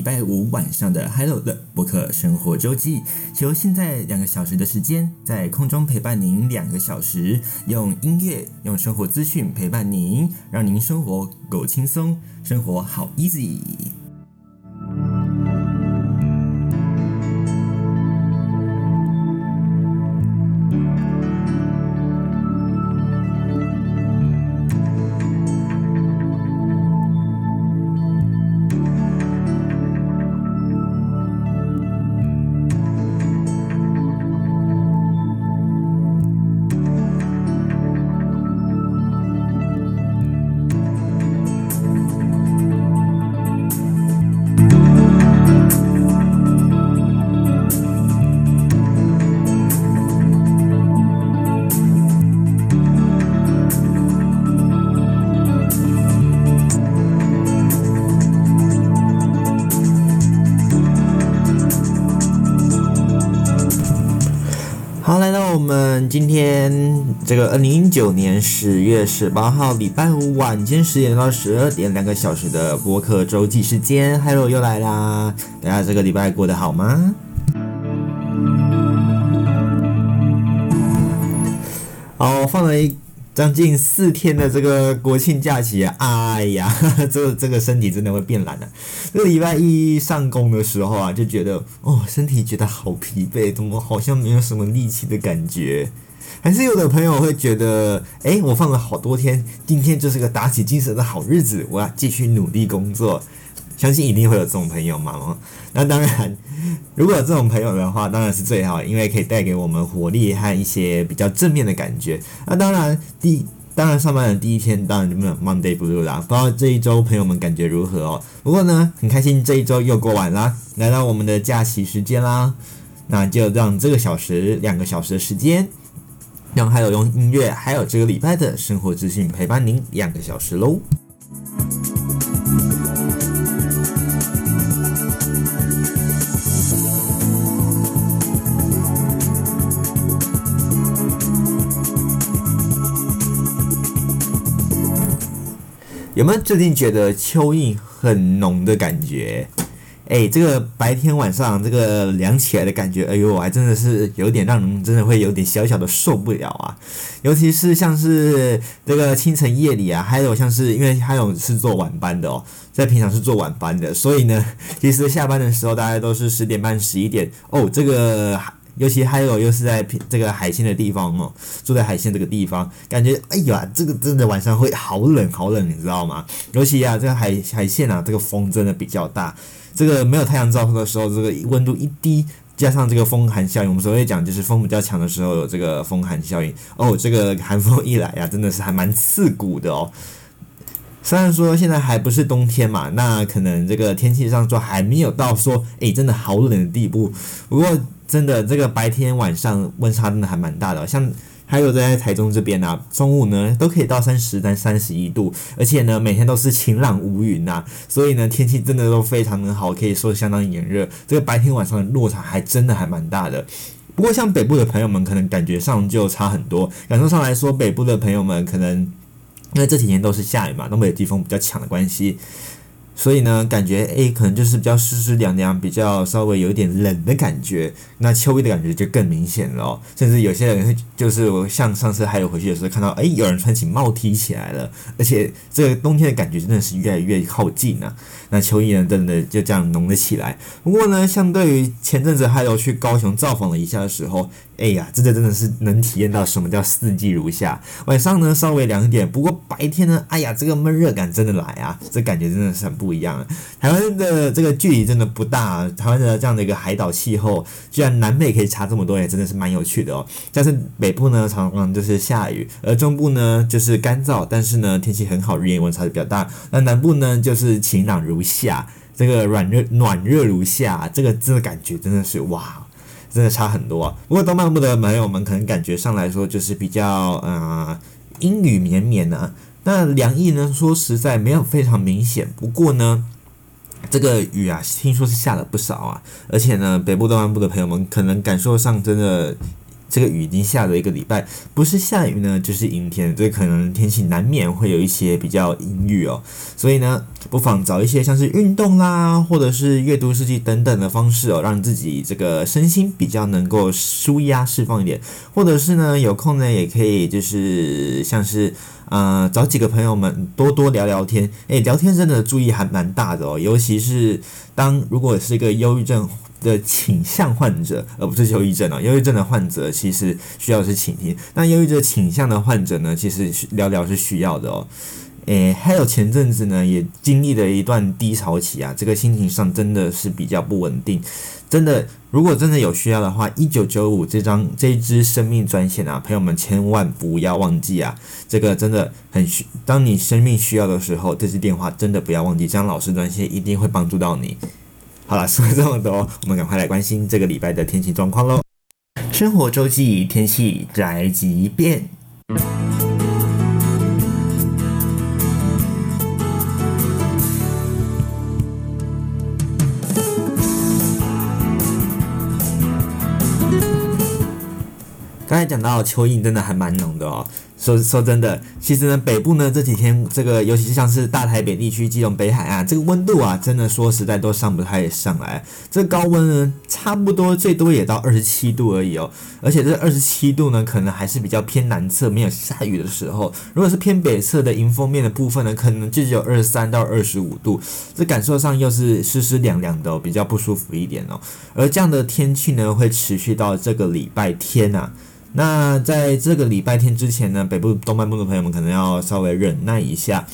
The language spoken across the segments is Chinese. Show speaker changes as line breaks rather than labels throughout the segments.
礼拜五晚上的 Hello 的博客生活周记，由现在两个小时的时间在空中陪伴您两个小时，用音乐、用生活资讯陪伴您，让您生活够轻松，生活好 easy。今天这个二零一九年十月十八号礼拜五晚间十点到十二点，两个小时的播客周记时间，Hello 又来啦！大家这个礼拜过得好吗？哦，放了一。将近四天的这个国庆假期啊，哎呀，呵 呵这个这个身体真的会变懒了、这个礼拜一上工的时候啊，就觉得哦，身体觉得好疲惫，怎么好像没有什么力气的感觉？还是有的朋友会觉得，哎，我放了好多天，今天就是个打起精神的好日子，我要继续努力工作。相信一定会有这种朋友嘛？那当然，如果有这种朋友的话，当然是最好，因为可以带给我们活力和一些比较正面的感觉。那当然，第当然上班的第一天当然就没有 Monday Blue 啦。不知道这一周朋友们感觉如何哦？不过呢，很开心这一周又过完啦，来到我们的假期时间啦。那就让这个小时两个小时的时间，让还有用音乐，还有这个礼拜的生活资讯陪伴您两个小时喽。有没有最近觉得秋意很浓的感觉？哎，这个白天晚上这个凉起来的感觉，哎呦，还真的是有点让人真的会有点小小的受不了啊！尤其是像是这个清晨夜里啊，还有像是因为还有是做晚班的哦，在平常是做晚班的，所以呢，其实下班的时候大家都是十点半、十一点哦，这个。尤其还有又是在这个海鲜的地方哦，住在海鲜这个地方，感觉哎呀，这个真的晚上会好冷好冷，你知道吗？尤其啊，这个海海鲜啊，这个风真的比较大。这个没有太阳照射的时候，这个温度一低，加上这个风寒效应，我们所谓讲就是风比较强的时候有这个风寒效应哦，这个 寒风一来呀，真的是还蛮刺骨的哦。虽然说现在还不是冬天嘛，那可能这个天气上说还没有到说哎真的好冷的地步，不过。真的，这个白天晚上温差真的还蛮大的，像还有在台中这边啊，中午呢都可以到三十到三十一度，而且呢每天都是晴朗无云呐，所以呢天气真的都非常的好，可以说相当炎热。这个白天晚上的落差还真的还蛮大的。不过像北部的朋友们可能感觉上就差很多，感受上来说，北部的朋友们可能因为这几天都是下雨嘛，东北季风比较强的关系。所以呢，感觉诶，可能就是比较湿湿凉凉，比较稍微有一点冷的感觉。那秋衣的感觉就更明显了。甚至有些人会，就是我像上次还有回去的时候看到，诶，有人穿起帽 T 起来了。而且这个冬天的感觉真的是越来越靠近了。那秋意呢，真的就这样浓了起来。不过呢，相对于前阵子还有去高雄造访了一下的时候。哎呀，这个真的是能体验到什么叫四季如夏。晚上呢稍微凉一点，不过白天呢，哎呀，这个闷热感真的来啊，这感觉真的是很不一样。台湾的这个距离真的不大，台湾的这样的一个海岛气候，居然南北可以差这么多，也真的是蛮有趣的哦。但是北部呢常常就是下雨，而中部呢就是干燥，但是呢天气很好，日夜温差比较大。那南部呢就是晴朗如夏，这个软热暖热如夏，这个这个感觉真的是哇。真的差很多啊！不过东半部的朋友们可能感觉上来说就是比较呃阴雨绵绵的，那凉意呢说实在没有非常明显。不过呢，这个雨啊听说是下了不少啊，而且呢北部东半部的朋友们可能感受上真的这个雨已经下了一个礼拜，不是下雨呢，就是阴天，所以可能天气难免会有一些比较阴郁哦。所以呢，不妨找一些像是运动啦，或者是阅读诗集等等的方式哦，让自己这个身心比较能够舒压释放一点。或者是呢，有空呢，也可以就是像是呃，找几个朋友们多多聊聊天。诶，聊天真的注意还蛮大的哦，尤其是当如果是一个忧郁症。的倾向患者，而不是忧郁症啊。忧郁症的患者其实需要的是倾听，那忧郁症倾向的患者呢，其实聊聊是需要的哦。诶，还有前阵子呢，也经历了一段低潮期啊，这个心情上真的是比较不稳定。真的，如果真的有需要的话，一九九五这张这一支生命专线啊，朋友们千万不要忘记啊，这个真的很需，当你生命需要的时候，这支电话真的不要忘记，张老师专线一定会帮助到你。好了，说了这么多，我们赶快来关心这个礼拜的天气状况喽。生活周记天气宅急便。刚才讲到蚯蚓真的还蛮浓的哦。说说真的，其实呢，北部呢这几天这个，尤其是像是大台北地区、基隆北海岸，这个温度啊，真的说实在都上不太上来。这高温呢，差不多最多也到二十七度而已哦。而且这二十七度呢，可能还是比较偏南侧，没有下雨的时候。如果是偏北侧的迎风面的部分呢，可能就只有二十三到二十五度。这感受上又是湿湿凉凉的哦，比较不舒服一点哦。而这样的天气呢，会持续到这个礼拜天啊。那在这个礼拜天之前呢，北部动漫部的朋友们可能要稍微忍耐一下。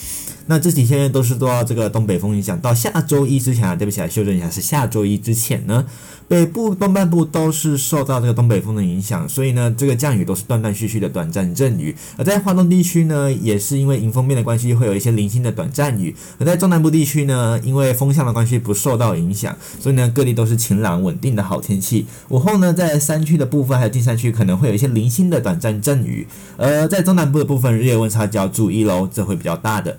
那这几天都是受到这个东北风影响，到下周一之前啊，对不起，啊修正一下，是下周一之前呢，北部东半部都是受到这个东北风的影响，所以呢，这个降雨都是断断续续的短暂阵雨。而在华东地区呢，也是因为迎风面的关系，会有一些零星的短暂雨。而在中南部地区呢，因为风向的关系不受到影响，所以呢，各地都是晴朗稳定的好天气。午后呢，在山区的部分还有近山区可能会有一些零星的短暂阵雨。而在中南部的部分，日夜温差就要注意喽，这会比较大的。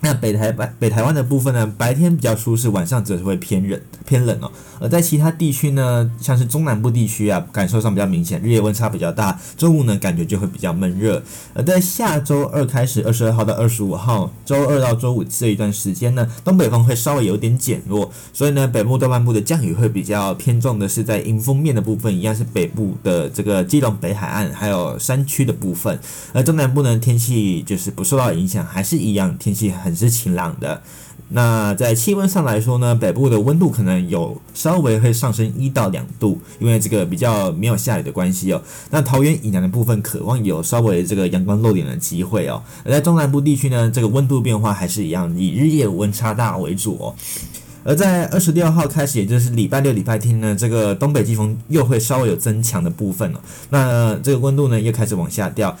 那北台北北台湾的部分呢，白天比较舒适，晚上则是会偏冷偏冷哦。而在其他地区呢，像是中南部地区啊，感受上比较明显，日夜温差比较大，中午呢感觉就会比较闷热。而在下周二开始，二十二号到二十五号，周二到周五这一段时间呢，东北风会稍微有点减弱，所以呢，北部东半部的降雨会比较偏重的是在迎风面的部分，一样是北部的这个基隆北海岸还有山区的部分。而中南部呢，天气就是不受到影响，还是一样天气很。很是晴朗的。那在气温上来说呢，北部的温度可能有稍微会上升一到两度，因为这个比较没有下雨的关系哦。那桃园以南的部分渴望有稍微这个阳光露脸的机会哦。而在中南部地区呢，这个温度变化还是一样，以日夜温差大为主哦。而在二十六号开始，也就是礼拜六、礼拜天呢，这个东北季风又会稍微有增强的部分了。那这个温度呢又开始往下掉，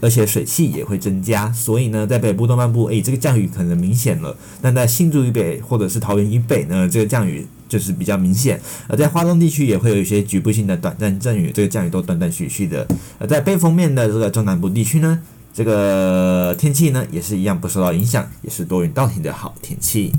而且水汽也会增加。所以呢，在北部东半部，诶，这个降雨可能明显了。那在新竹以北或者是桃园以北呢，这个降雨就是比较明显。而在花东地区也会有一些局部性的短暂阵雨，这个降雨都断断续续的。而在背风面的这个中南部地区呢，这个天气呢也是一样不受到影响，也是多云到晴的好天气。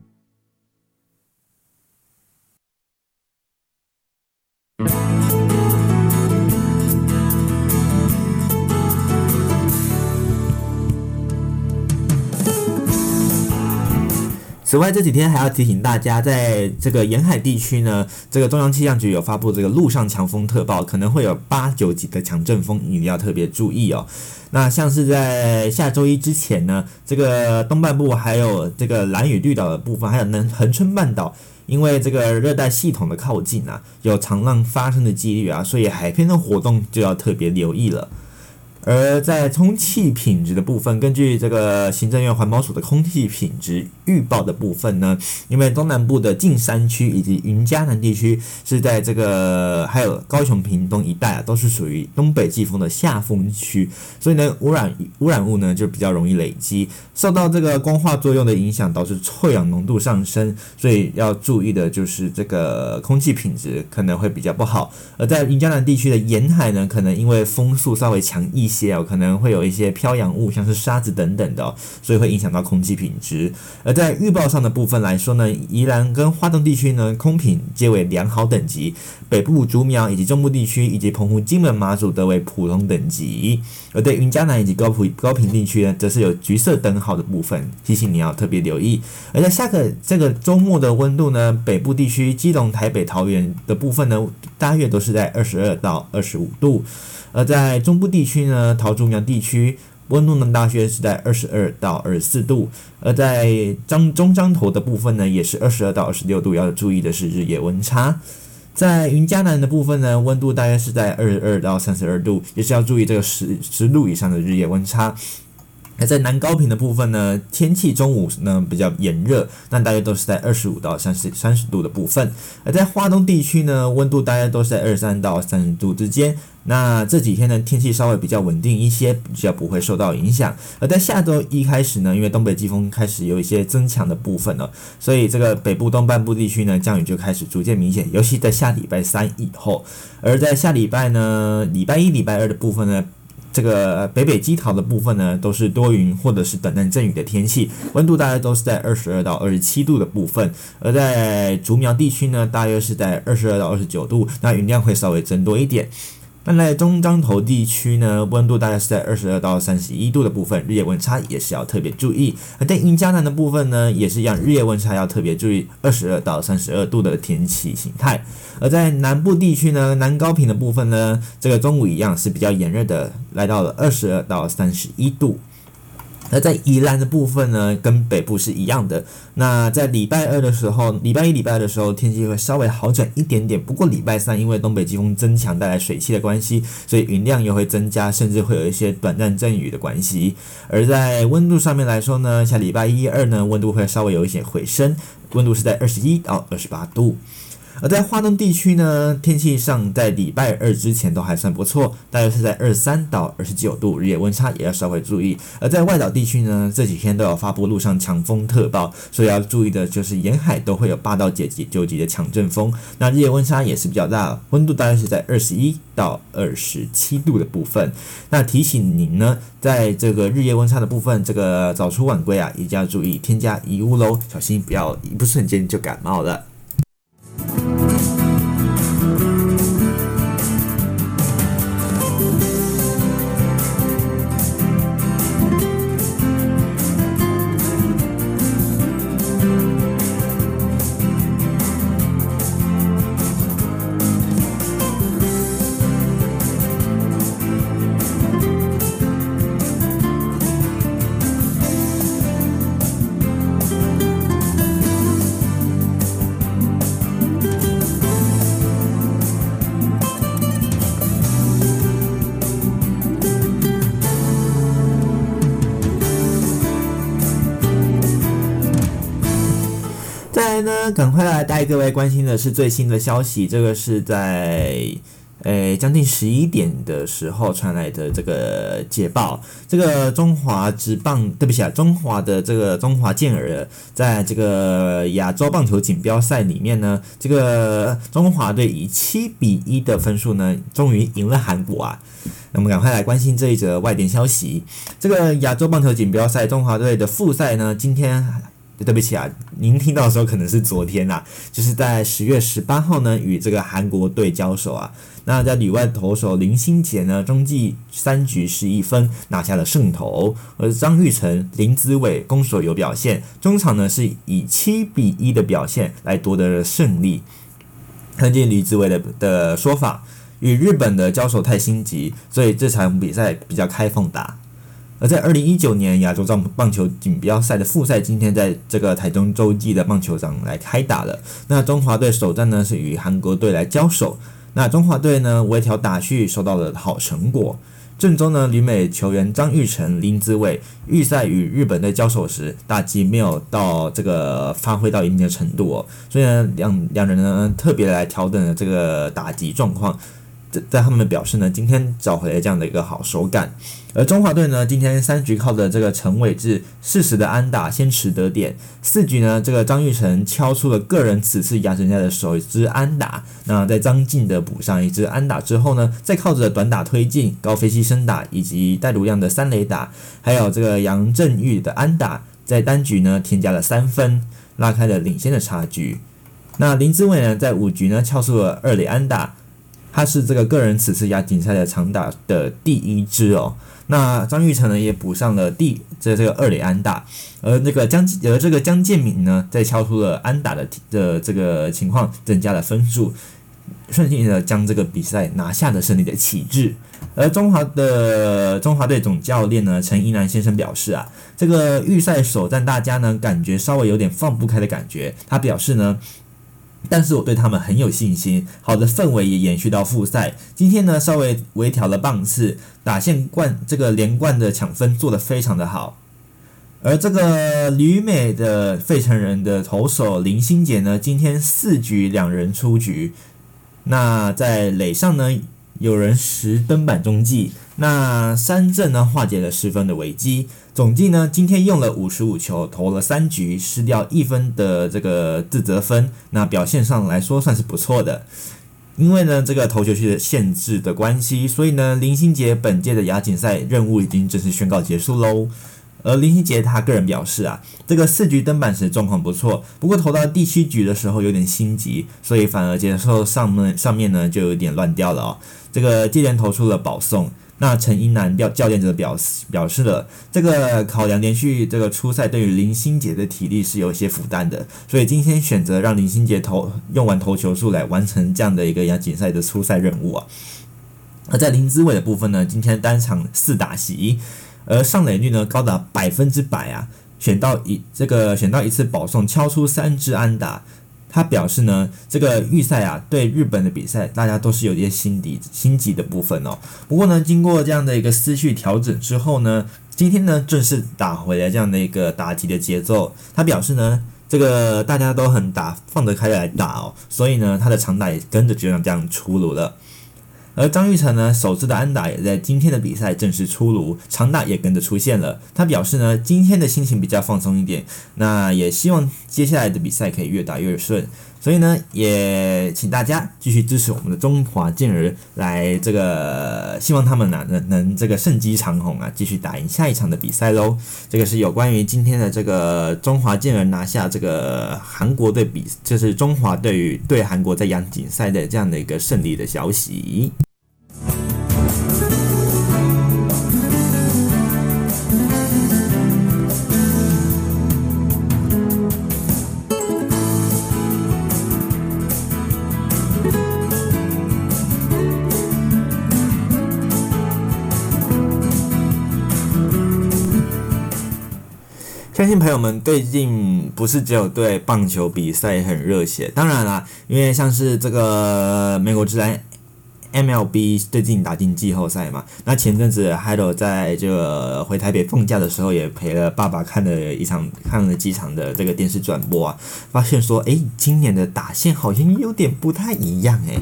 此外，这几天还要提醒大家，在这个沿海地区呢，这个中央气象局有发布这个陆上强风特报，可能会有八九级的强阵风，你要特别注意哦。那像是在下周一之前呢，这个东半部还有这个蓝屿绿岛的部分，还有呢恒春半岛，因为这个热带系统的靠近啊，有长浪发生的几率啊，所以海边的活动就要特别留意了。而在空气品质的部分，根据这个行政院环保署的空气品质预报的部分呢，因为东南部的近山区以及云嘉南地区是在这个还有高雄屏东一带啊，都是属于东北季风的下风区，所以呢，污染污染物呢就比较容易累积，受到这个光化作用的影响，导致臭氧浓度上升，所以要注意的就是这个空气品质可能会比较不好。而在云嘉南地区的沿海呢，可能因为风速稍微强一些。些哦，可能会有一些飘扬物，像是沙子等等的，所以会影响到空气品质。而在预报上的部分来说呢，宜兰跟花东地区呢，空品皆为良好等级；北部竹苗以及中部地区以及澎湖、金门、马祖则为普通等级。而对云嘉南以及高普高平地区呢，则是有橘色灯号的部分，提醒你要特别留意。而在下个这个周末的温度呢，北部地区基隆、台北、桃园的部分呢，大约都是在二十二到二十五度；而在中部地区呢，桃竹苗地区温度呢，大约是在二十二到二十四度；而在彰中彰投的部分呢，也是二十二到二十六度。要注意的是日夜温差。在云嘉南的部分呢，温度大约是在二十二到三十二度，也是要注意这个十十度以上的日夜温差。那在南高屏的部分呢，天气中午呢比较炎热，那大约都是在二十五到三十三十度的部分。而在花东地区呢，温度大约都是在二十三到三十度之间。那这几天呢，天气稍微比较稳定一些，比较不会受到影响。而在下周一开始呢，因为东北季风开始有一些增强的部分了，所以这个北部东半部地区呢，降雨就开始逐渐明显，尤其在下礼拜三以后。而在下礼拜呢，礼拜一、礼拜二的部分呢。这个北北基桃的部分呢，都是多云或者是短暂阵雨的天气，温度大约都是在二十二到二十七度的部分，而在竹苗地区呢，大约是在二十二到二十九度，那云量会稍微增多一点。那在中江头地区呢，温度大概是在二十二到三十一度的部分，日夜温差也是要特别注意。而在云嘉南的部分呢，也是一样，日夜温差要特别注意，二十二到三十二度的天气形态。而在南部地区呢，南高平的部分呢，这个中午一样是比较炎热的，来到了二十二到三十一度。那在宜兰的部分呢，跟北部是一样的。那在礼拜二的时候，礼拜一、礼拜二的时候，天气会稍微好转一点点。不过礼拜三因为东北季风增强带来水汽的关系，所以云量又会增加，甚至会有一些短暂阵雨的关系。而在温度上面来说呢，像礼拜一、二呢，温度会稍微有一些回升，温度是在二十一到二十八度。而在花东地区呢，天气上在礼拜二之前都还算不错，大约是在二三到二十九度，日夜温差也要稍微注意。而在外岛地区呢，这几天都有发布路上强风特报，所以要注意的就是沿海都会有八到九级、九级的强阵风，那日夜温差也是比较大，温度大约是在二十一到二十七度的部分。那提醒您呢，在这个日夜温差的部分，这个早出晚归啊，一定要注意添加衣物喽，小心不要一不瞬间就感冒了。带各位关心的是最新的消息。这个是在诶将近十一点的时候传来的这个捷报。这个中华职棒，对不起啊，中华的这个中华健儿，在这个亚洲棒球锦标赛里面呢，这个中华队以七比一的分数呢，终于赢了韩国啊。那么赶快来关心这一则外电消息。这个亚洲棒球锦标赛中华队的复赛呢，今天。对不起啊，您听到的时候可能是昨天啦，就是在十月十八号呢，与这个韩国队交手啊。那在里外投手林心杰呢，中继三局失一分拿下了胜投，而张玉成、林子伟攻守有表现，中场呢是以七比一的表现来夺得了胜利。根据林子伟的的说法，与日本的交手太心急，所以这场比赛比较开放打。而在二零一九年亚洲棒棒球锦标赛的复赛，今天在这个台中洲际的棒球场来开打了。那中华队首战呢是与韩国队来交手。那中华队呢微调打序收到了好成果。正中呢旅美球员张玉成、林子伟预赛与日本队交手时打击没有到这个发挥到一定的程度哦，所以呢两两人呢特别来调整了这个打击状况。在在他们表示呢，今天找回了这样的一个好手感。而中华队呢，今天三局靠着这个陈伟志适时的安打先取得点，四局呢，这个张玉成敲出了个人此次亚锦赛的首支安打。那在张进的补上一支安打之后呢，再靠着短打推进、高飞牺牲打以及戴如亮的三垒打，还有这个杨振玉的安打，在单局呢添加了三分，拉开了领先的差距。那林志伟呢，在五局呢敲出了二垒安打，他是这个个人此次亚锦赛的长打的第一支哦。那张玉成呢也补上了第这这个二垒安打，而那个江而这个江建敏呢在敲出了安打的的这个情况，增加了分数，顺利的将这个比赛拿下了胜利的旗帜。而中华的中华队总教练呢陈英南先生表示啊，这个预赛首战大家呢感觉稍微有点放不开的感觉，他表示呢。但是我对他们很有信心，好的氛围也延续到复赛。今天呢，稍微微调了棒次，打线冠这个连贯的抢分做得非常的好。而这个旅美的费城人的投手林心杰呢，今天四局两人出局。那在垒上呢，有人拾登板中继，那三振呢化解了失分的危机。总计呢，今天用了五十五球，投了三局，失掉一分的这个自责分，那表现上来说算是不错的。因为呢，这个投球区的限制的关系，所以呢，林心杰本届的亚锦赛任务已经正式宣告结束喽。而林鑫杰他个人表示啊，这个四局登板时状况不错，不过投到第七局的时候有点心急，所以反而接受上面上面呢就有点乱掉了哦。这个接连投出了保送。那陈英男教教练则表示表示了，这个考量连续这个初赛对于林心杰的体力是有一些负担的，所以今天选择让林心杰投用完投球数来完成这样的一个亚锦赛的初赛任务啊。而在林子伟的部分呢，今天单场四打席，而上垒率呢高达百分之百啊，选到一这个选到一次保送，敲出三支安打。他表示呢，这个预赛啊，对日本的比赛，大家都是有一些心底心急的部分哦。不过呢，经过这样的一个思绪调整之后呢，今天呢正式打回来这样的一个打击的节奏。他表示呢，这个大家都很打放得开来打哦，所以呢，他的长打也跟着就这样出炉了。而张玉成呢，首次的安打也在今天的比赛正式出炉，长打也跟着出现了。他表示呢，今天的心情比较放松一点，那也希望接下来的比赛可以越打越顺。所以呢，也请大家继续支持我们的中华健儿，来这个希望他们呢能能这个胜机长虹啊，继续打赢下一场的比赛喽。这个是有关于今天的这个中华健儿拿下这个韩国队比，就是中华队与对韩国在亚锦赛的这样的一个胜利的消息。相信朋友们最近不是只有对棒球比赛很热血，当然啦，因为像是这个美国职篮 MLB 最近打进季后赛嘛，那前阵子还有在这个回台北放假的时候，也陪了爸爸看了一场，看了几场的这个电视转播啊，发现说，诶，今年的打线好像有点不太一样诶，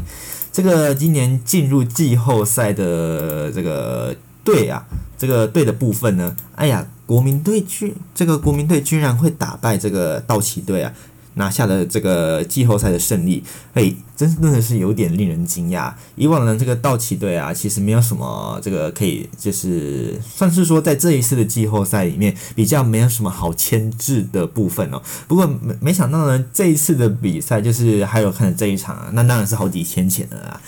这个今年进入季后赛的这个队啊，这个队的部分呢，哎呀。国民队居这个国民队居然会打败这个道奇队啊，拿下了这个季后赛的胜利，哎，真真的是有点令人惊讶。以往呢，这个道奇队啊，其实没有什么这个可以，就是算是说在这一次的季后赛里面比较没有什么好牵制的部分哦。不过没没想到呢，这一次的比赛就是还有看这一场啊，那当然是好几天前了啊。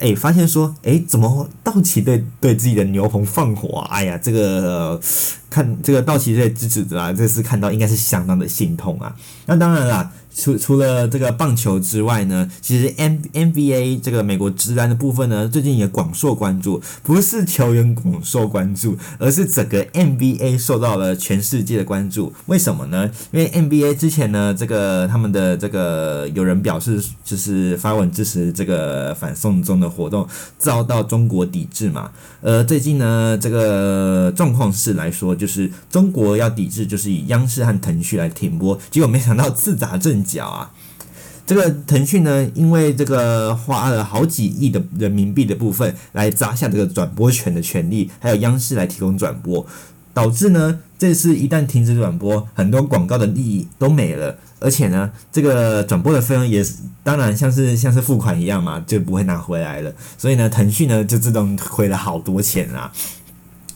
哎，发现说，哎，怎么道奇队对自己的牛棚放火？哎呀，这个看这个道奇队支持者啊，这次看到应该是相当的心痛啊。那当然了。除除了这个棒球之外呢，其实 N NBA 这个美国职篮的部分呢，最近也广受关注。不是球员广受关注，而是整个 NBA 受到了全世界的关注。为什么呢？因为 NBA 之前呢，这个他们的这个有人表示，就是发文支持这个反送中的活动，遭到中国抵制嘛。呃，最近呢，这个状况是来说，就是中国要抵制，就是以央视和腾讯来停播，结果没想到自打角。啊，这个腾讯呢，因为这个花了好几亿的人民币的部分来砸下这个转播权的权利，还有央视来提供转播，导致呢，这次一旦停止转播，很多广告的利益都没了，而且呢，这个转播的费用也是当然像是像是付款一样嘛，就不会拿回来了。所以呢，腾讯呢就自动亏了好多钱啊。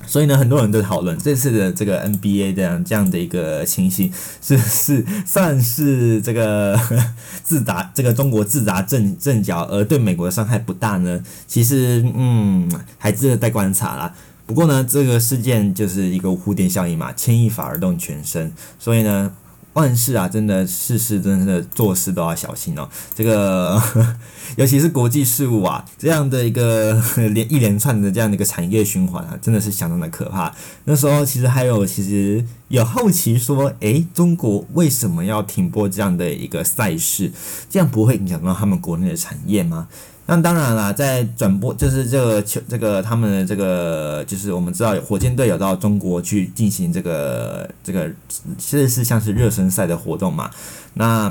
所以呢，很多人都讨论这次的这个 NBA 这样这样的一个情形，是是算是这个 自打这个中国自砸阵阵脚，而对美国的伤害不大呢？其实，嗯，还值得再观察啦。不过呢，这个事件就是一个蝴蝶效应嘛，牵一发而动全身，所以呢。万事啊，真的事事真的做事都要小心哦。这个，尤其是国际事务啊，这样的一个连一连串的这样的一个产业循环啊，真的是相当的可怕。那时候其实还有，其实有好奇说，诶，中国为什么要停播这样的一个赛事？这样不会影响到他们国内的产业吗？那当然啦，在转播就是这个球，这个他们的这个就是我们知道火箭队有到中国去进行这个这个，其实是像是热身赛的活动嘛。那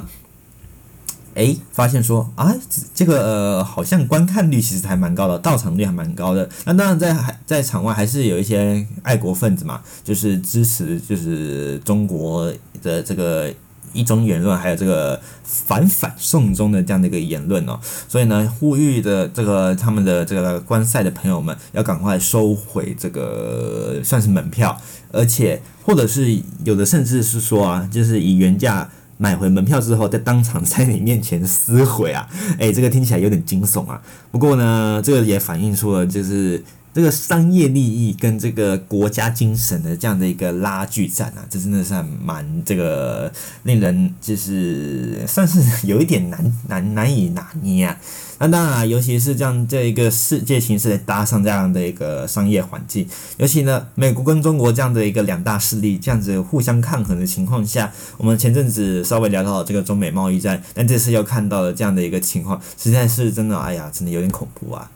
诶，发现说啊，这个呃好像观看率其实还蛮高的，到场率还蛮高的。那当然在在场外还是有一些爱国分子嘛，就是支持就是中国的这个。一种言论，还有这个反反送中的这样的一个言论哦，所以呢，呼吁的这个他们的这个观赛的朋友们要赶快收回这个算是门票，而且或者是有的甚至是说啊，就是以原价买回门票之后，在当场在你面前撕毁啊，诶，这个听起来有点惊悚啊。不过呢，这个也反映出了就是。这个商业利益跟这个国家精神的这样的一个拉锯战啊，这真的是蛮这个令人就是算是有一点难 难难以拿捏啊。那当然，尤其是这样这一个世界形势搭上这样的一个商业环境，尤其呢，美国跟中国这样的一个两大势力这样子互相抗衡的情况下，我们前阵子稍微聊到了这个中美贸易战，但这次又看到了这样的一个情况，实在是真的，哎呀，真的有点恐怖啊。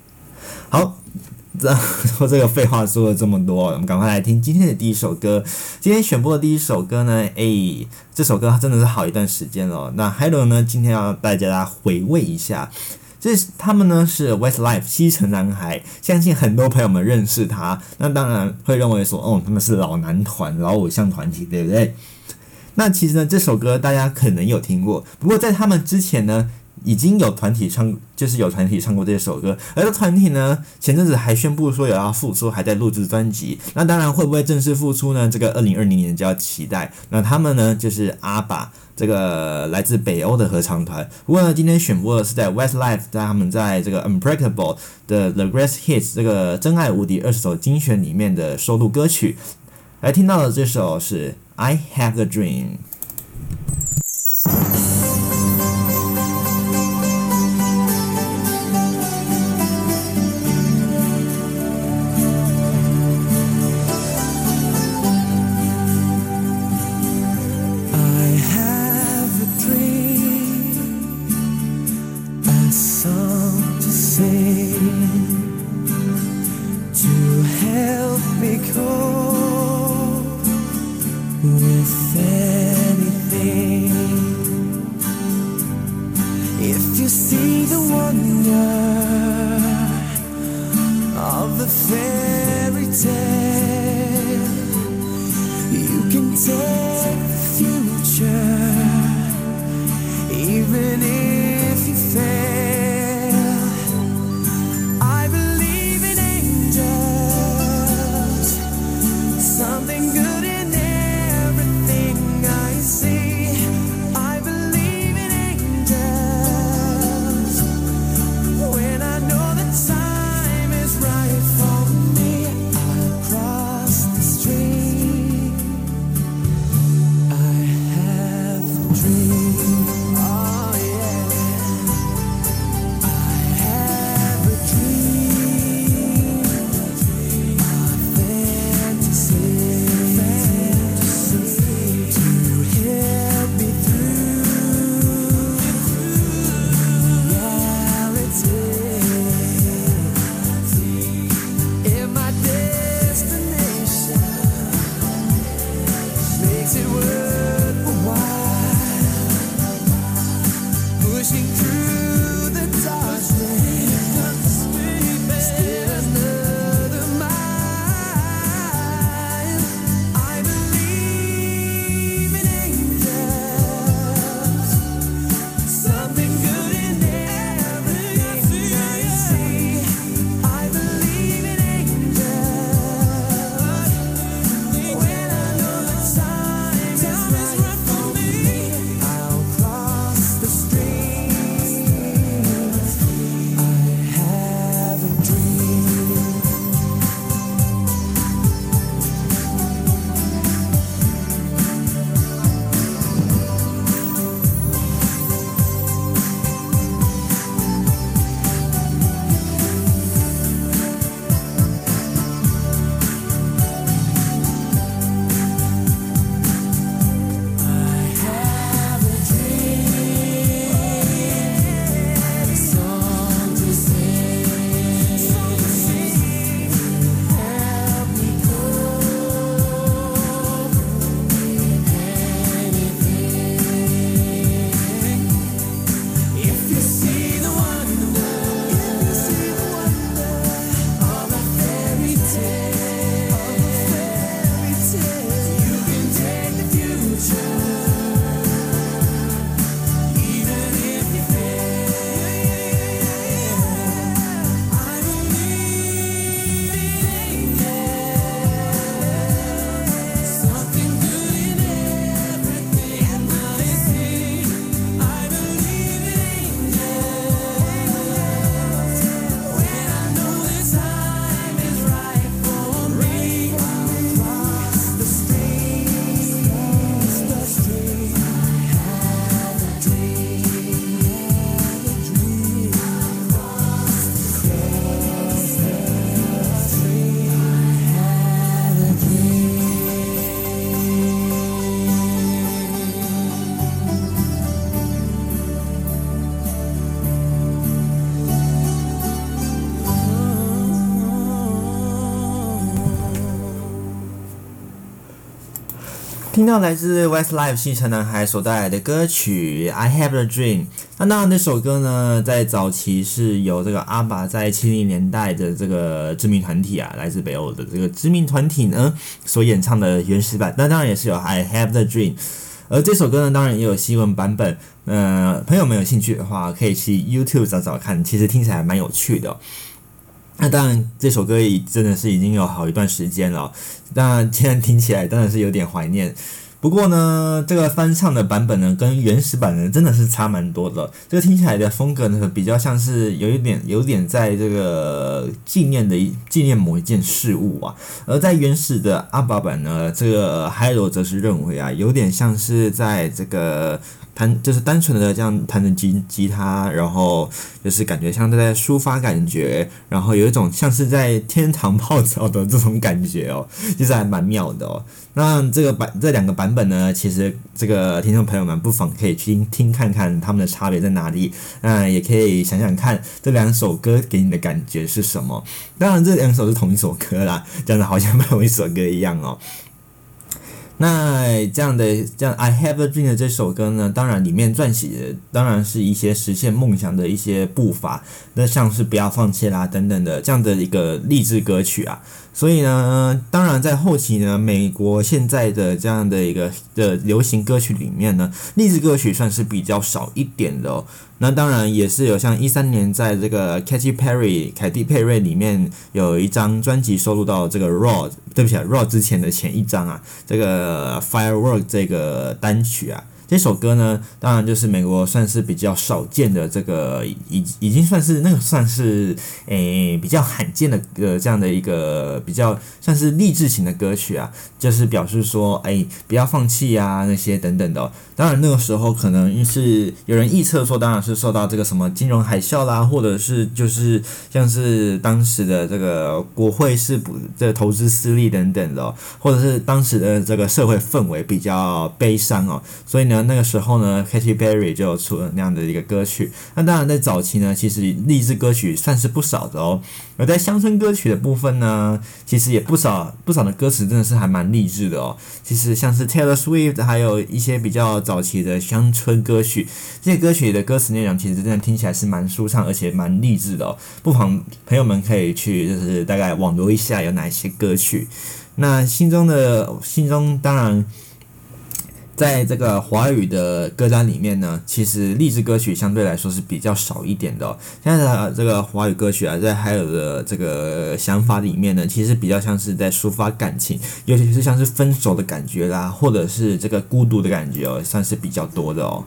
好。这 说这个废话说了这么多，我们赶快来听今天的第一首歌。今天选播的第一首歌呢，诶，这首歌真的是好一段时间了。那还有呢，今天要带大家回味一下，这他们呢是 Westlife 西城男孩，相信很多朋友们认识他。那当然会认为说，哦，他们是老男团、老偶像团体，对不对？那其实呢，这首歌大家可能有听过，不过在他们之前呢。已经有团体唱，就是有团体唱过这首歌，而这团体呢，前阵子还宣布说有要复出，还在录制专辑。那当然会不会正式复出呢？这个二零二零年就要期待。那他们呢，就是阿爸，这个来自北欧的合唱团。不过呢，今天选播的是在 Westlife，在他们在这个 Unbreakable 的 The Greatest Hits 这个真爱无敌二十首精选里面的收录歌曲。来听到的这首是 I Have a Dream。听到来自 Westlife 星辰男孩所带来的歌曲《I Have a Dream》。那当然，这首歌呢，在早期是由这个阿爸在七零年代的这个知名团体啊，来自北欧的这个知名团体呢所演唱的原始版。那当然也是有《I Have a Dream》。而这首歌呢，当然也有西文版本。呃，朋友们有兴趣的话，可以去 YouTube 找找看，其实听起来蛮有趣的。那当然，这首歌已真的是已经有好一段时间了。那，现在听起来当然是有点怀念。不过呢，这个翻唱的版本呢，跟原始版呢真的是差蛮多的。这个听起来的风格呢，比较像是有一点，有点在这个纪念的一纪念某一件事物啊。而在原始的阿爸版呢，这个 Hyro 则是认为啊，有点像是在这个。弹就是单纯的这样弹着吉吉他，然后就是感觉像在抒发感觉，然后有一种像是在天堂泡澡的这种感觉哦，其实还蛮妙的哦。那这个版这两个版本呢，其实这个听众朋友们不妨可以去听听看看他们的差别在哪里，那，也可以想想看这两首歌给你的感觉是什么。当然这两首是同一首歌啦，讲的好像没有一首歌一样哦。那这样的这样《I Have a Dream》的这首歌呢，当然里面撰写当然是一些实现梦想的一些步伐，那像是不要放弃啦等等的这样的一个励志歌曲啊。所以呢，当然在后期呢，美国现在的这样的一个的流行歌曲里面呢，励志歌曲算是比较少一点的哦。那当然也是有像一三年在这个 Katy Perry 凯蒂佩瑞里面有一张专辑收录到这个 Raw，对不起啊，Raw 之前的前一张啊，这个 Firework 这个单曲啊。这首歌呢，当然就是美国算是比较少见的这个，已已经算是那个算是诶、比较罕见的呃这样的一个比较算是励志型的歌曲啊，就是表示说哎不要放弃啊那些等等的、当然那个时候可能是有人预测说，当然是受到这个什么金融海啸啦，或者是就是像是当时的这个国会是不这投资失利等等的、或者是当时的这个社会氛围比较悲伤哦，所以呢。那个时候呢，Katy Perry 就出了那样的一个歌曲。那当然，在早期呢，其实励志歌曲算是不少的哦。而在乡村歌曲的部分呢，其实也不少不少的歌词真的是还蛮励志的哦。其实像是 Taylor Swift，还有一些比较早期的乡村歌曲，这些歌曲的歌词内容其实真的听起来是蛮舒畅，而且蛮励志的哦。不妨朋友们可以去就是大概网罗一下有哪些歌曲。那心中的心中当然。在这个华语的歌单里面呢，其实励志歌曲相对来说是比较少一点的。现在的这个华语歌曲啊，在还有的这个想法里面呢，其实比较像是在抒发感情，尤其是像是分手的感觉啦，或者是这个孤独的感觉哦，算是比较多的哦。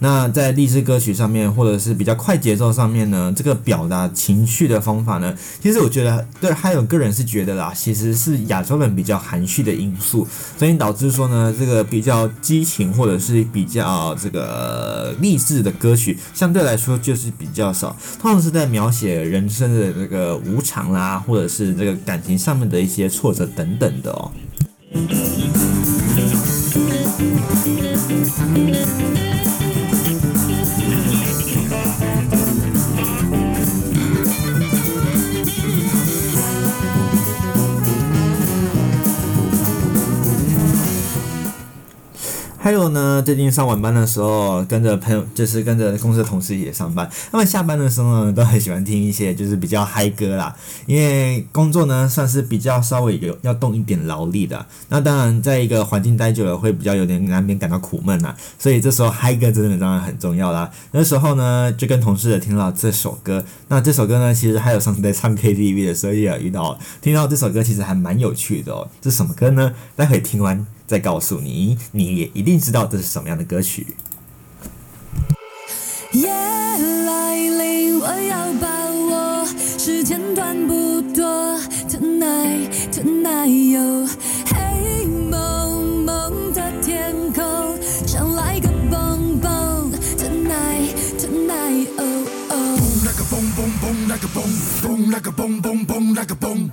那在励志歌曲上面，或者是比较快节奏上面呢，这个表达情绪的方法呢，其实我觉得，对，还有个人是觉得啦，其实是亚洲人比较含蓄的因素，所以导致说呢，这个比较激情或者是比较这个励志的歌曲，相对来说就是比较少，通常是在描写人生的这个无常啦，或者是这个感情上面的一些挫折等等的哦。还有呢，最近上晚班的时候，跟着朋友，就是跟着公司的同事也上班。那么下班的时候呢，都很喜欢听一些就是比较嗨歌啦。因为工作呢，算是比较稍微有要动一点劳力的。那当然，在一个环境待久了，会比较有点难免感到苦闷呐。所以这时候嗨歌真的当然很重要啦。那时候呢，就跟同事也听到这首歌。那这首歌呢，其实还有上次在唱 KTV 的时候也有遇到，听到这首歌其实还蛮有趣的哦。这什么歌呢？待会听完。再告诉你，你也一定知道这是什么样的歌曲。
夜来临，我要把握，时间短不多。Tonight, tonight, yo，黑蒙蒙的天空，想来个蹦蹦。Tonight, tonight, oh oh。个蹦蹦蹦那个蹦，蹦那个蹦蹦蹦那个蹦。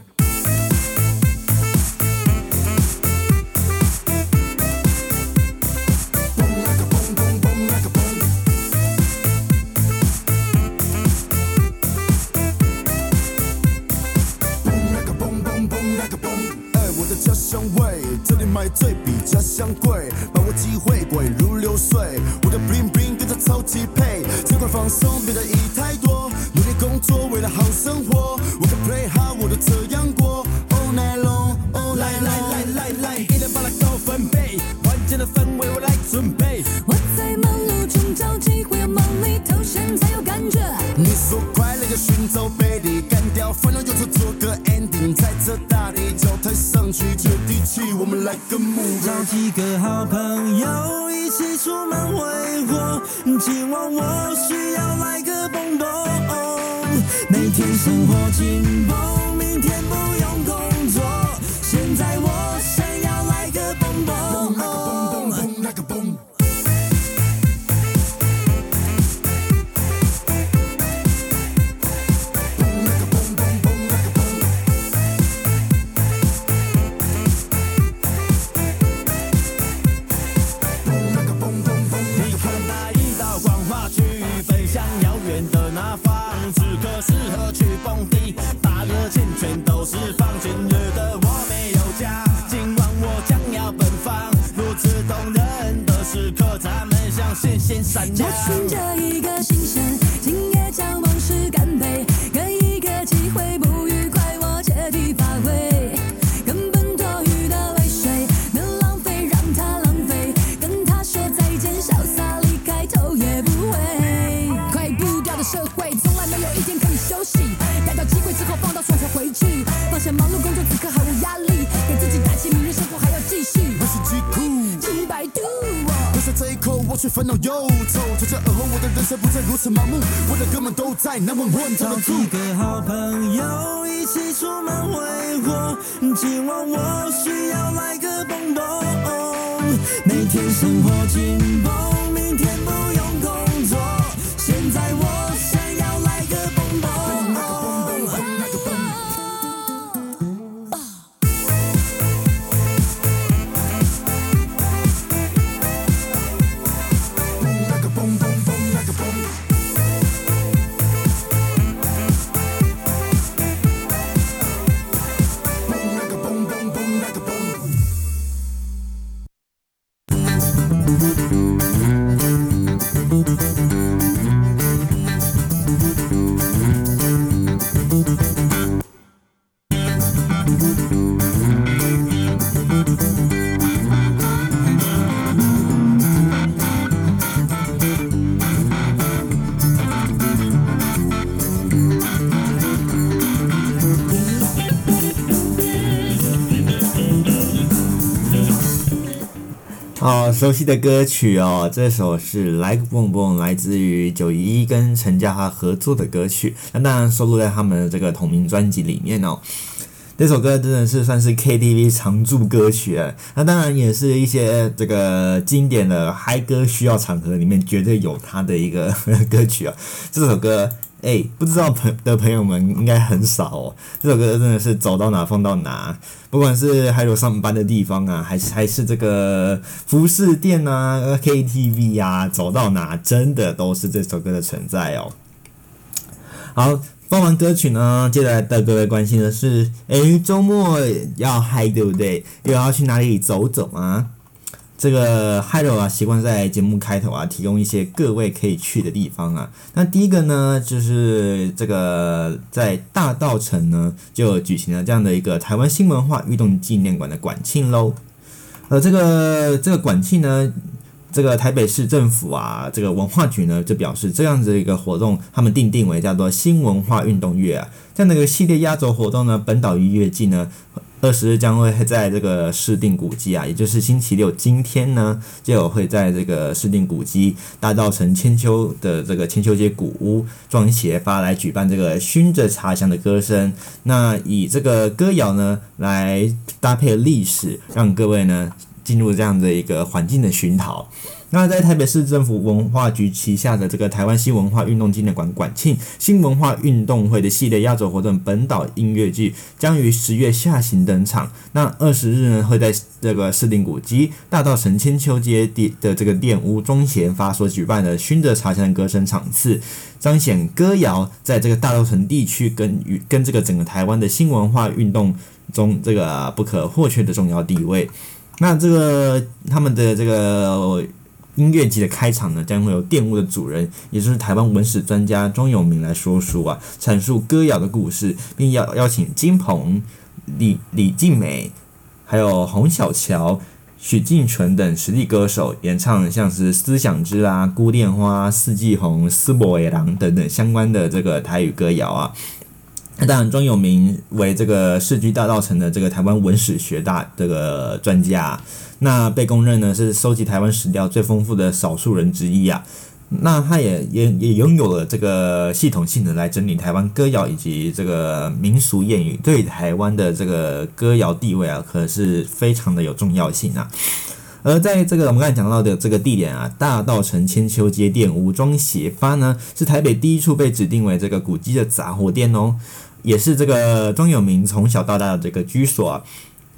最比家乡贵，烦恼忧愁。从这而后，我的人生不再如此盲目。我的哥们都在难问问，
找几个好朋友一起出门挥霍。今晚我需要来个蹦蹦。每天生活紧绷，明天
熟悉的歌曲哦，这首是《来蹦蹦》，来自于九一一跟陈嘉桦合作的歌曲，那当然收录在他们的这个同名专辑里面哦。这首歌真的是算是 KTV 常驻歌曲啊，那当然也是一些这个经典的嗨歌需要场合里面绝对有它的一个 歌曲啊。这首歌。哎、不知道朋的朋友们应该很少哦。这首歌真的是走到哪放到哪，不管是还有上班的地方啊，还是还是这个服饰店啊、KTV 啊，走到哪真的都是这首歌的存在哦。好，放完歌曲呢，接下来带各位关心的是，哎、欸，周末要嗨对不对？又要去哪里走走啊？这个 Hiro 啊，习惯在节目开头啊，提供一些各位可以去的地方啊。那第一个呢，就是这个在大稻城呢，就举行了这样的一个台湾新文化运动纪念馆的馆庆喽。呃，这个这个馆庆呢，这个台北市政府啊，这个文化局呢，就表示这样子一个活动，他们定定为叫做新文化运动月啊。这样的一个系列压轴活动呢，本岛音乐季呢。二十日将会在这个市定古迹啊，也就是星期六今天呢，就会在这个市定古迹大稻埕千秋的这个千秋街古屋装协发来举办这个熏着茶香的歌声，那以这个歌谣呢来搭配历史，让各位呢进入这样的一个环境的熏陶。那在台北市政府文化局旗下的这个台湾新文化运动纪念馆馆庆新文化运动会的系列压轴活动本岛音乐剧将于十月下旬登场。那二十日呢，会在这个市定古迹大稻埕千秋街的的这个店屋中贤发所举办的熏着茶香的歌声场次，彰显歌谣在这个大稻埕地区跟与跟这个整个台湾的新文化运动中这个不可或缺的重要地位。那这个他们的这个音乐节的开场呢，将会由电务的主人，也就是台湾文史专家庄永明来说书啊，阐述歌谣的故事，并邀邀请金鹏、李李静美，还有洪小乔。许敬纯等实力歌手演唱，像是《思想之》啊、《孤恋花》、《四季红》、《斯伯野狼》等等相关的这个台语歌谣啊。那当然，庄有明为这个世居大道城的这个台湾文史学大这个专家，那被公认呢是收集台湾史料最丰富的少数人之一啊。那他也也也拥有了这个系统性的来整理台湾歌谣以及这个民俗谚语，对台湾的这个歌谣地位啊，可是非常的有重要性啊。而在这个我们刚才讲到的这个地点啊，大道城千秋街店武装协发呢，是台北第一处被指定为这个古迹的杂货店哦，也是这个庄有明从小到大的这个居所啊。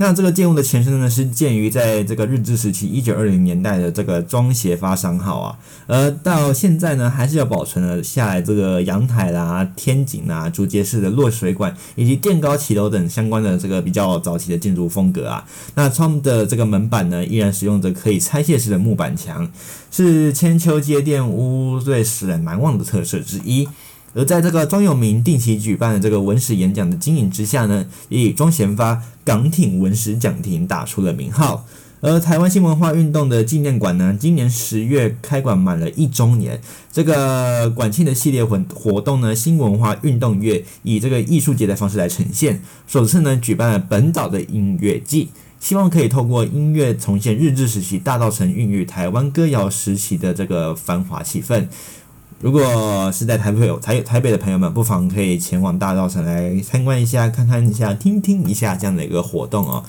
那这个建物的前身呢，是建于在这个日治时期一九二零年代的这个庄协发商号啊，而到现在呢，还是要保存了下来这个阳台啦、天井啦、竹节式的落水管以及垫高起楼等相关的这个比较早期的建筑风格啊。那窗的这个门板呢，依然使用着可以拆卸式的木板墙，是千秋街店屋最使人难忘的特色之一。而在这个庄永明定期举办的这个文史演讲的经营之下呢，也以庄贤发港町文史讲亭打出了名号。而台湾新文化运动的纪念馆呢，今年十月开馆满了一周年，这个馆庆的系列活活动呢，新文化运动月以这个艺术节的方式来呈现，首次呢举办了本岛的音乐季，希望可以透过音乐重现日治时期大稻埕孕育台湾歌谣时期的这个繁华气氛。如果是在台北有台台北的朋友们，不妨可以前往大稻城来参观一下，看看一下，听听一下这样的一个活动哦。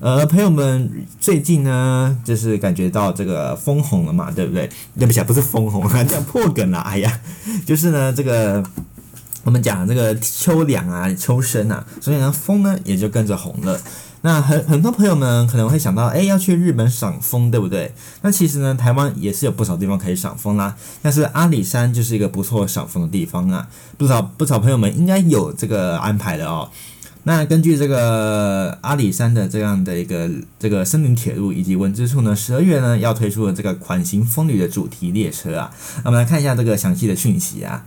呃，朋友们最近呢，就是感觉到这个风红了嘛，对不对？对不起，不是风红啊，这样破梗了。哎呀，就是呢，这个我们讲这个秋凉啊，秋深啊，所以呢，风呢也就跟着红了。那很很多朋友们可能会想到，哎，要去日本赏枫，对不对？那其实呢，台湾也是有不少地方可以赏枫啦。但是阿里山就是一个不错赏枫的地方啊，不少不少朋友们应该有这个安排的哦。那根据这个阿里山的这样的一个这个森林铁路以及文之处呢，十二月呢要推出了这个款型风旅的主题列车啊。那我们来看一下这个详细的讯息啊。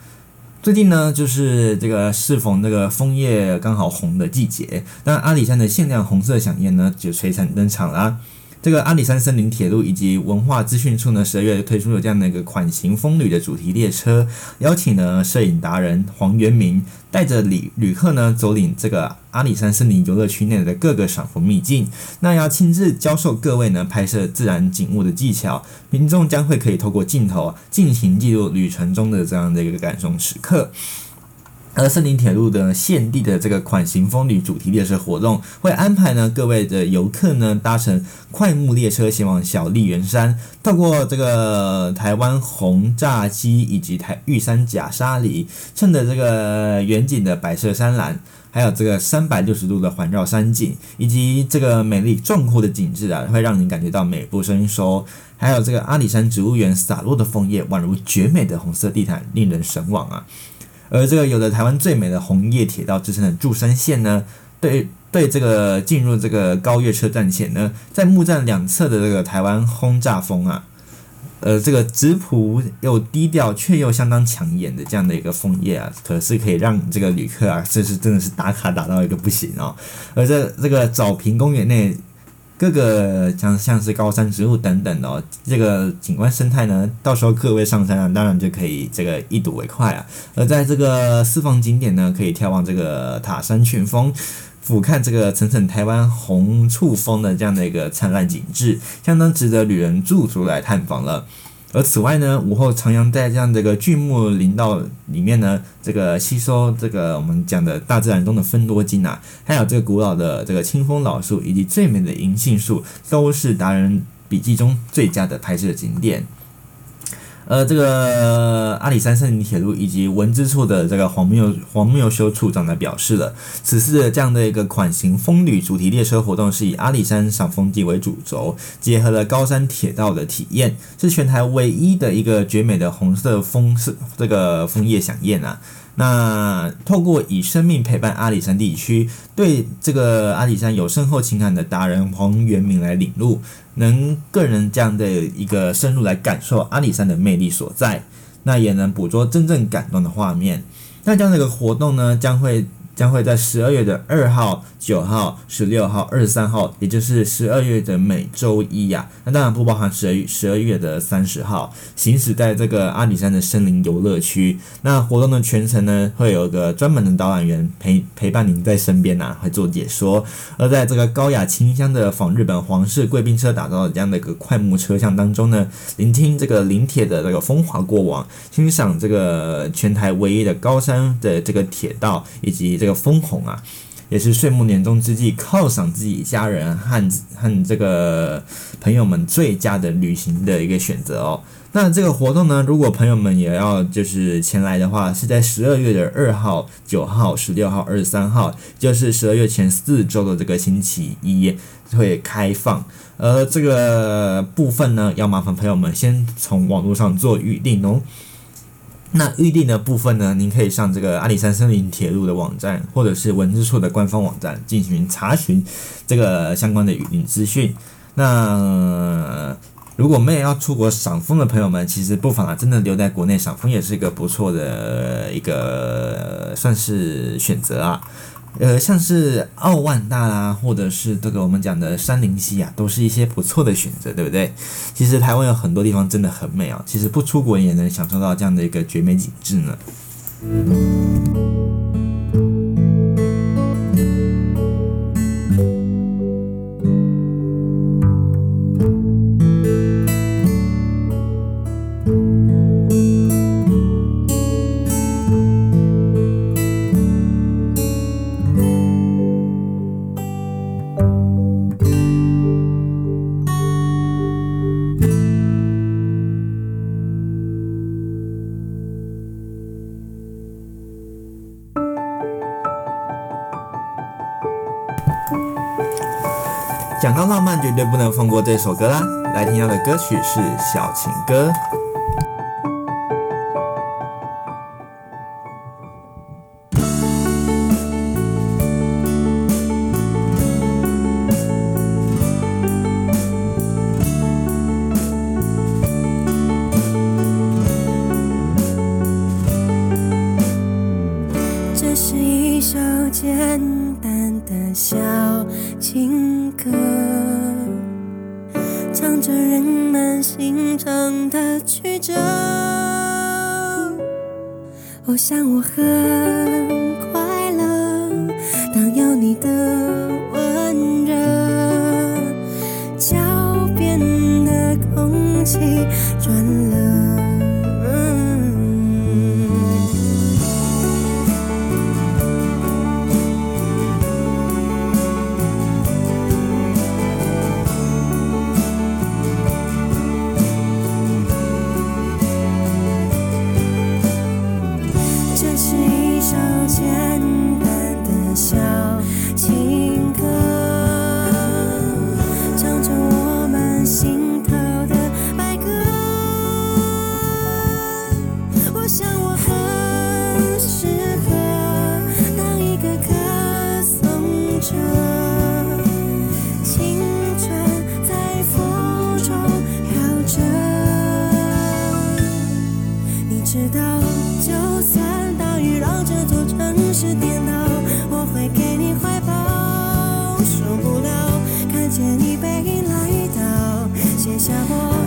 最近呢，就是这个适逢这个枫叶刚好红的季节，那阿里山的限量红色响宴呢就璀璨登场啦。这个阿里山森林铁路以及文化资讯处呢，十二月推出了这样的一个款型风旅的主题列车，邀请了摄影达人黄元明，带着旅旅客呢走领这个阿里山森林游乐区内的各个赏枫秘境，那要亲自教授各位呢拍摄自然景物的技巧，民众将会可以透过镜头进行记录旅程中的这样的一个感动时刻。而森林铁路的限定的这个款型风旅主题列车活动，会安排呢各位的游客呢搭乘快木列车前往小笠原山，透过这个台湾红炸鸡以及台玉山假沙梨，趁着这个远景的白色山岚，还有这个三百六十度的环绕山景，以及这个美丽壮阔的景致啊，会让你感觉到美不胜收。还有这个阿里山植物园洒落的枫叶，宛如绝美的红色地毯，令人神往啊。而这个有着台湾最美的红叶铁道之称的柱山线呢，对对，这个进入这个高月车站前呢，在木栈两侧的这个台湾轰炸风啊，呃，这个质朴又低调却又相当抢眼的这样的一个枫叶啊，可是可以让这个旅客啊，这是真的是打卡打到一个不行哦。而这这个藻坪公园内。各个像像是高山植物等等的哦，这个景观生态呢，到时候各位上山啊，当然就可以这个一睹为快啊。而在这个四方景点呢，可以眺望这个塔山群峰，俯瞰这个层层台湾红树峰的这样的一个灿烂景致，相当值得旅人驻足来探访了。而此外呢，午后徜徉在这样的一个巨木林道里面呢，这个吸收这个我们讲的大自然中的芬多精啊，还有这个古老的这个清风老树以及最美的银杏树，都是达人笔记中最佳的拍摄景点。呃，这个阿里山森林铁路以及文资处的这个黄谬黄谬修处长呢表示了，此次的这样的一个款型风旅主题列车活动是以阿里山赏枫季为主轴，结合了高山铁道的体验，是全台唯一的一个绝美的红色枫色这个枫叶响宴啊。那透过以生命陪伴阿里山地区，对这个阿里山有深厚情感的达人黄元明来领路，能个人这样的一个深入来感受阿里山的魅力所在，那也能捕捉真正感动的画面。那这样的一个活动呢，将会。将会在十二月的二号、九号、十六号、二十三号，也就是十二月的每周一呀、那当然不包含十二月十二月的三十号，行驶在这个阿里山的森林游乐区。那活动的全程呢，会有一个专门的导览员陪陪伴您在身边呐、会做解说。而在这个高雅清香的仿日本皇室贵宾车打造的这样的一个快木车厢当中呢，聆听这个林铁的这个风华过往，欣赏这个全台唯一的高山的这个铁道以及这。这个枫红啊，也是岁末年终之际犒赏自己家人和和这个朋友们最佳的旅行的一个选择哦。那这个活动呢，如果朋友们也要就是前来的话，是在十二月的二号、九号、十六号、二十三号，就是十二月前四周的这个星期一会开放。而这个部分呢，要麻烦朋友们先从网络上做预定哦。那预定的部分呢，您可以上这个阿里山森林铁路的网站，或者是文字处的官方网站进行查询这个相关的预定资讯。那、如果没有要出国赏枫的朋友们，其实不妨啊，真的留在国内赏枫也是一个不错的一个算是选择啊。呃，像是奥万大啦，或者是这个我们讲的山林溪啊，都是一些不错的选择，对不对？其实台湾有很多地方真的很美啊，其实不出国也能享受到这样的一个绝美景致呢。讲到浪漫，绝对不能放过这首歌啦！来听到的歌曲是《小情歌》。
是电脑我会给你怀抱受不了看见你背影来到写下我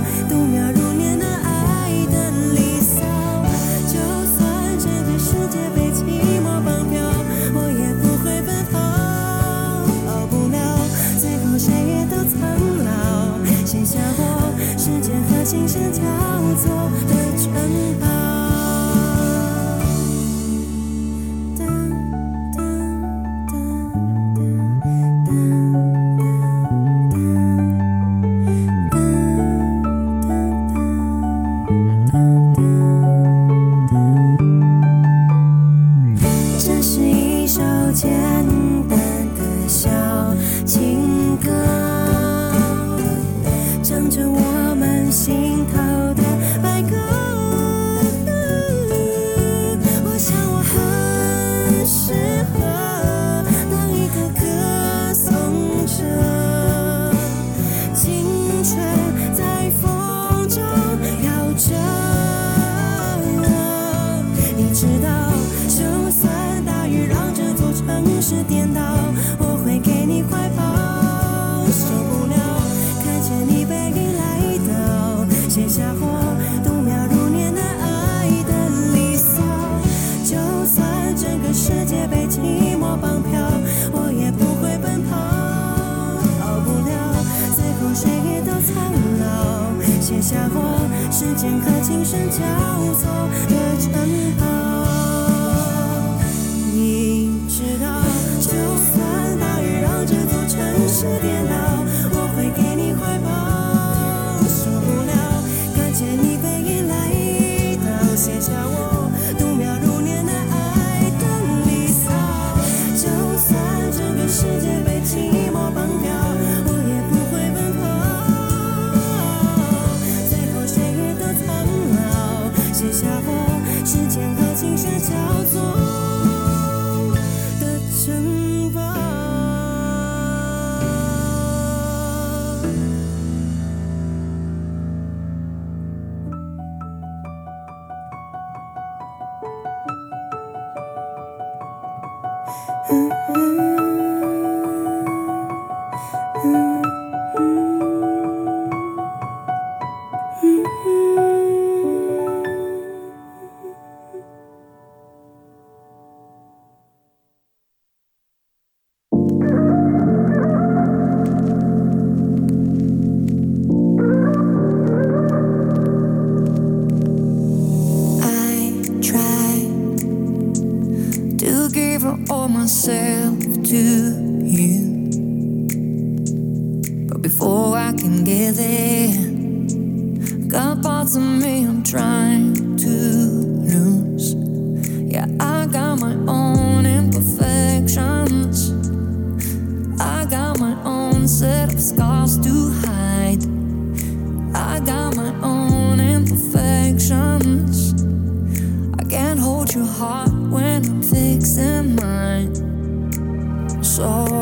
so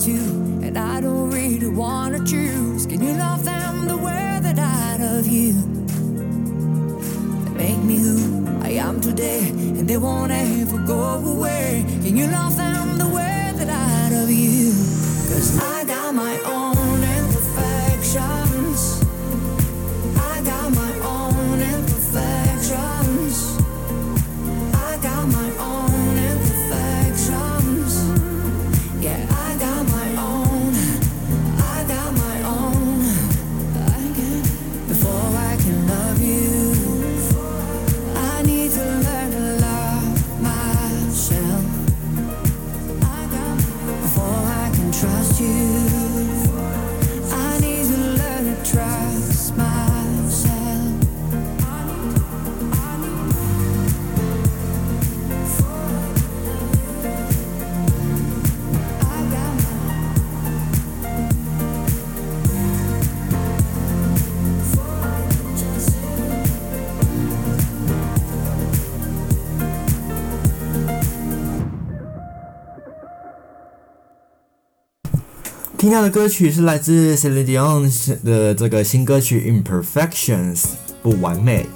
to, and I don't really wanna choose. Can you love them the way that I love you? They make me who I am today, and they won't ever go away. Can you love them the way that I love you? Cause
I
听到的歌曲是来自 Celine Dion 的这个新歌曲《Imperfections》不完美。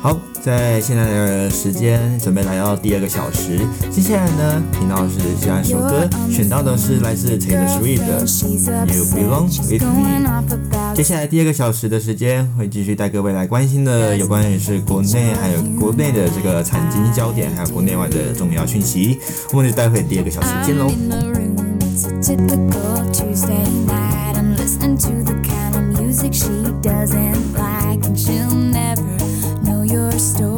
好，在现在的时间准备来到第二个小时，接下来呢，听到的是下一首歌，选到的是来自 Taylor Swift 的《You Belong With Me》。接下来第二个小时的时间会继续带各位来关心的有关于是国内还有国内的这个财经焦点，还有国内外的重要讯息。我们就待会第二个小时见喽。
It's a typical Tuesday night. I'm listening to the kind of music she doesn't like, and she'll never know your story.